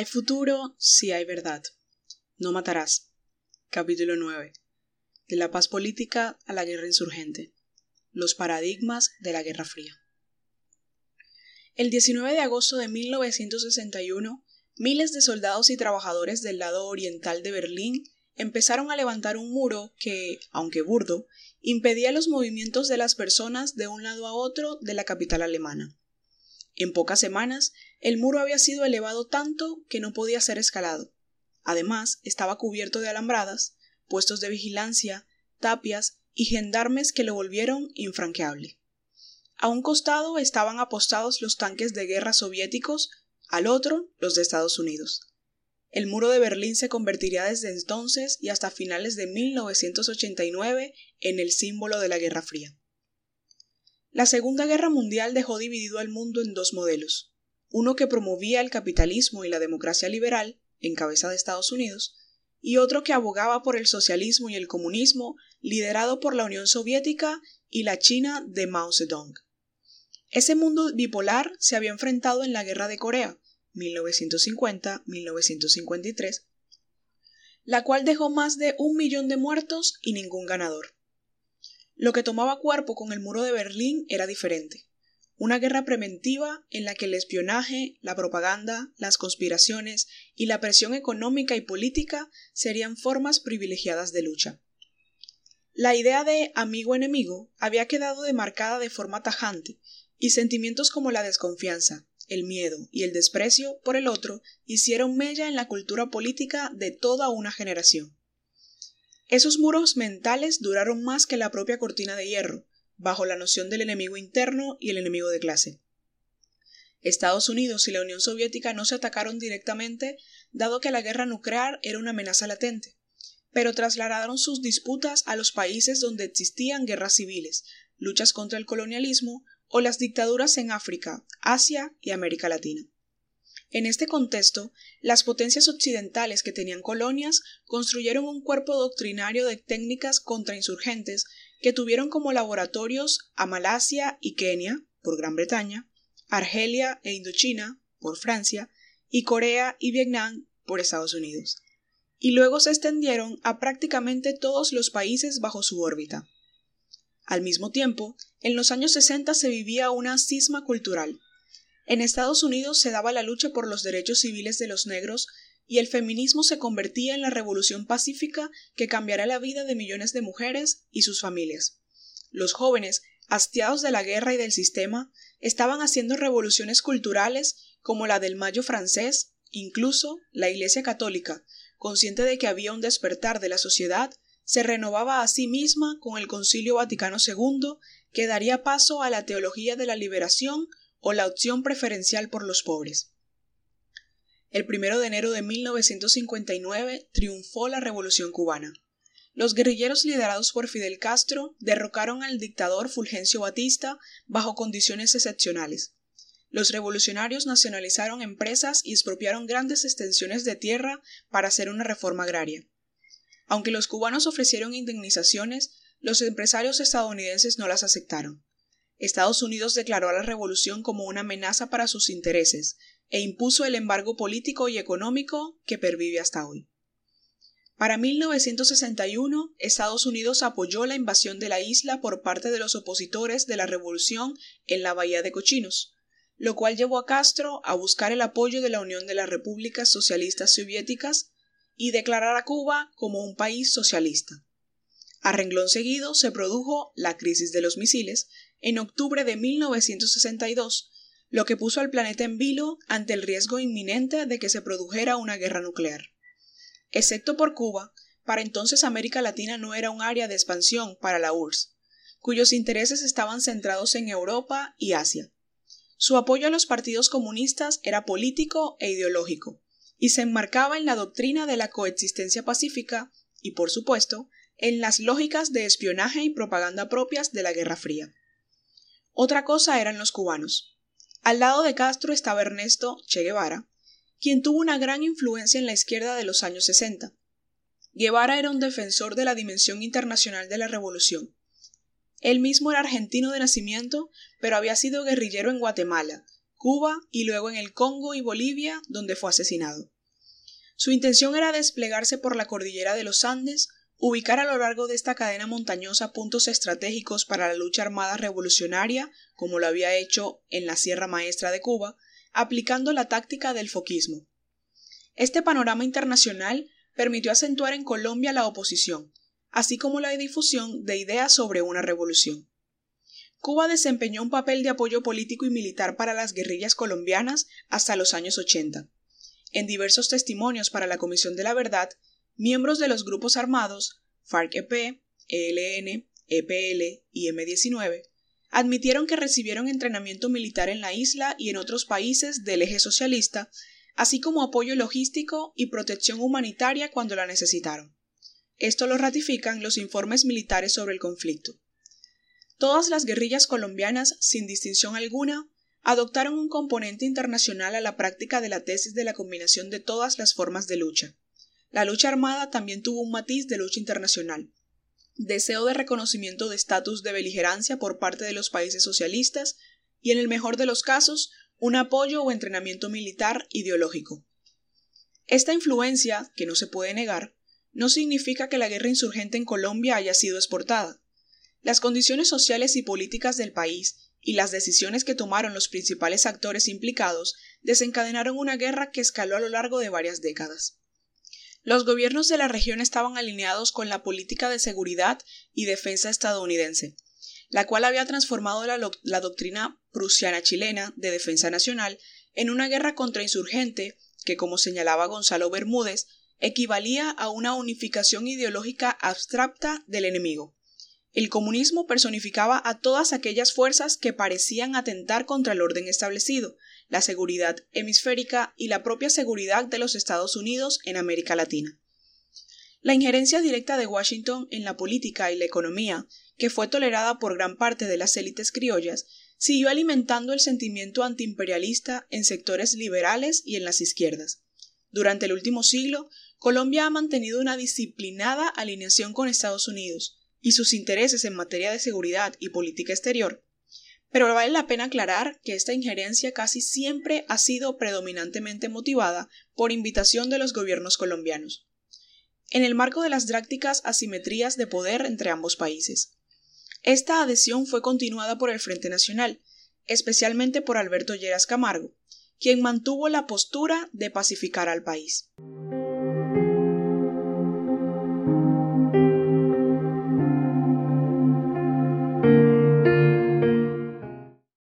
Hay futuro si hay verdad. No matarás. Capítulo 9. De la paz política a la guerra insurgente. Los paradigmas de la Guerra Fría. El 19 de agosto de 1961, miles de soldados y trabajadores del lado oriental de Berlín empezaron a levantar un muro que, aunque burdo, impedía los movimientos de las personas de un lado a otro de la capital alemana. En pocas semanas, el muro había sido elevado tanto que no podía ser escalado. Además, estaba cubierto de alambradas, puestos de vigilancia, tapias y gendarmes que lo volvieron infranqueable. A un costado estaban apostados los tanques de guerra soviéticos, al otro los de Estados Unidos. El muro de Berlín se convertiría desde entonces y hasta finales de 1989 en el símbolo de la Guerra Fría. La Segunda Guerra Mundial dejó dividido al mundo en dos modelos, uno que promovía el capitalismo y la democracia liberal, en cabeza de Estados Unidos, y otro que abogaba por el socialismo y el comunismo, liderado por la Unión Soviética y la China de Mao Zedong. Ese mundo bipolar se había enfrentado en la Guerra de Corea, 1950-1953, la cual dejó más de un millón de muertos y ningún ganador. Lo que tomaba cuerpo con el muro de Berlín era diferente. Una guerra preventiva en la que el espionaje, la propaganda, las conspiraciones y la presión económica y política serían formas privilegiadas de lucha. La idea de amigo-enemigo había quedado demarcada de forma tajante, y sentimientos como la desconfianza, el miedo y el desprecio por el otro hicieron mella en la cultura política de toda una generación. Esos muros mentales duraron más que la propia cortina de hierro, bajo la noción del enemigo interno y el enemigo de clase. Estados Unidos y la Unión Soviética no se atacaron directamente, dado que la guerra nuclear era una amenaza latente, pero trasladaron sus disputas a los países donde existían guerras civiles, luchas contra el colonialismo o las dictaduras en África, Asia y América Latina. En este contexto, las potencias occidentales que tenían colonias construyeron un cuerpo doctrinario de técnicas contrainsurgentes que tuvieron como laboratorios a Malasia y Kenia, por Gran Bretaña, Argelia e Indochina, por Francia, y Corea y Vietnam, por Estados Unidos. Y luego se extendieron a prácticamente todos los países bajo su órbita. Al mismo tiempo, en los años 60 se vivía una cisma cultural. En Estados Unidos se daba la lucha por los derechos civiles de los negros y el feminismo se convertía en la revolución pacífica que cambiará la vida de millones de mujeres y sus familias. Los jóvenes, hastiados de la guerra y del sistema, estaban haciendo revoluciones culturales como la del Mayo francés, incluso la Iglesia católica, consciente de que había un despertar de la sociedad, se renovaba a sí misma con el Concilio Vaticano II, que daría paso a la teología de la liberación o la opción preferencial por los pobres. El primero de enero de 1959 triunfó la Revolución cubana. Los guerrilleros liderados por Fidel Castro derrocaron al dictador Fulgencio Batista bajo condiciones excepcionales. Los revolucionarios nacionalizaron empresas y expropiaron grandes extensiones de tierra para hacer una reforma agraria. Aunque los cubanos ofrecieron indemnizaciones, los empresarios estadounidenses no las aceptaron. Estados Unidos declaró a la revolución como una amenaza para sus intereses e impuso el embargo político y económico que pervive hasta hoy. Para 1961, Estados Unidos apoyó la invasión de la isla por parte de los opositores de la revolución en la Bahía de Cochinos, lo cual llevó a Castro a buscar el apoyo de la Unión de las Repúblicas Socialistas Soviéticas y declarar a Cuba como un país socialista. A renglón seguido se produjo la crisis de los misiles en octubre de 1962, lo que puso al planeta en vilo ante el riesgo inminente de que se produjera una guerra nuclear. Excepto por Cuba, para entonces América Latina no era un área de expansión para la URSS, cuyos intereses estaban centrados en Europa y Asia. Su apoyo a los partidos comunistas era político e ideológico, y se enmarcaba en la doctrina de la coexistencia pacífica y, por supuesto, en las lógicas de espionaje y propaganda propias de la Guerra Fría. Otra cosa eran los cubanos. Al lado de Castro estaba Ernesto Che Guevara, quien tuvo una gran influencia en la izquierda de los años 60. Guevara era un defensor de la dimensión internacional de la revolución. Él mismo era argentino de nacimiento, pero había sido guerrillero en Guatemala, Cuba y luego en el Congo y Bolivia, donde fue asesinado. Su intención era desplegarse por la cordillera de los Andes, ubicar a lo largo de esta cadena montañosa puntos estratégicos para la lucha armada revolucionaria, como lo había hecho en la Sierra Maestra de Cuba, aplicando la táctica del foquismo. Este panorama internacional permitió acentuar en Colombia la oposición, así como la difusión de ideas sobre una revolución. Cuba desempeñó un papel de apoyo político y militar para las guerrillas colombianas hasta los años 80. En diversos testimonios para la Comisión de la Verdad, miembros de los grupos armados FARC-EP, ELN, EPL y M-19 admitieron que recibieron entrenamiento militar en la isla y en otros países del eje socialista, así como apoyo logístico y protección humanitaria cuando la necesitaron. Esto lo ratifican los informes militares sobre el conflicto. Todas las guerrillas colombianas, sin distinción alguna, adoptaron un componente internacional a la práctica de la tesis de la combinación de todas las formas de lucha. La lucha armada también tuvo un matiz de lucha internacional, deseo de reconocimiento de estatus de beligerancia por parte de los países socialistas y, en el mejor de los casos, un apoyo o entrenamiento militar ideológico. Esta influencia, que no se puede negar, no significa que la guerra insurgente en Colombia haya sido exportada. Las condiciones sociales y políticas del país y las decisiones que tomaron los principales actores implicados desencadenaron una guerra que escaló a lo largo de varias décadas. Los gobiernos de la región estaban alineados con la política de seguridad y defensa estadounidense, la cual había transformado la, doctrina prusiana-chilena de defensa nacional en una guerra contrainsurgente que, como señalaba Gonzalo Bermúdez, equivalía a una unificación ideológica abstracta del enemigo. El comunismo personificaba a todas aquellas fuerzas que parecían atentar contra el orden establecido, la seguridad hemisférica y la propia seguridad de los Estados Unidos en América Latina. La injerencia directa de Washington en la política y la economía, que fue tolerada por gran parte de las élites criollas, siguió alimentando el sentimiento antiimperialista en sectores liberales y en las izquierdas. Durante el último siglo, Colombia ha mantenido una disciplinada alineación con Estados Unidos y sus intereses en materia de seguridad y política exterior pero vale la pena aclarar que esta injerencia casi siempre ha sido predominantemente motivada por invitación de los gobiernos colombianos, en el marco de las drácticas asimetrías de poder entre ambos países. Esta adhesión fue continuada por el Frente Nacional, especialmente por Alberto Lleras Camargo, quien mantuvo la postura de pacificar al país.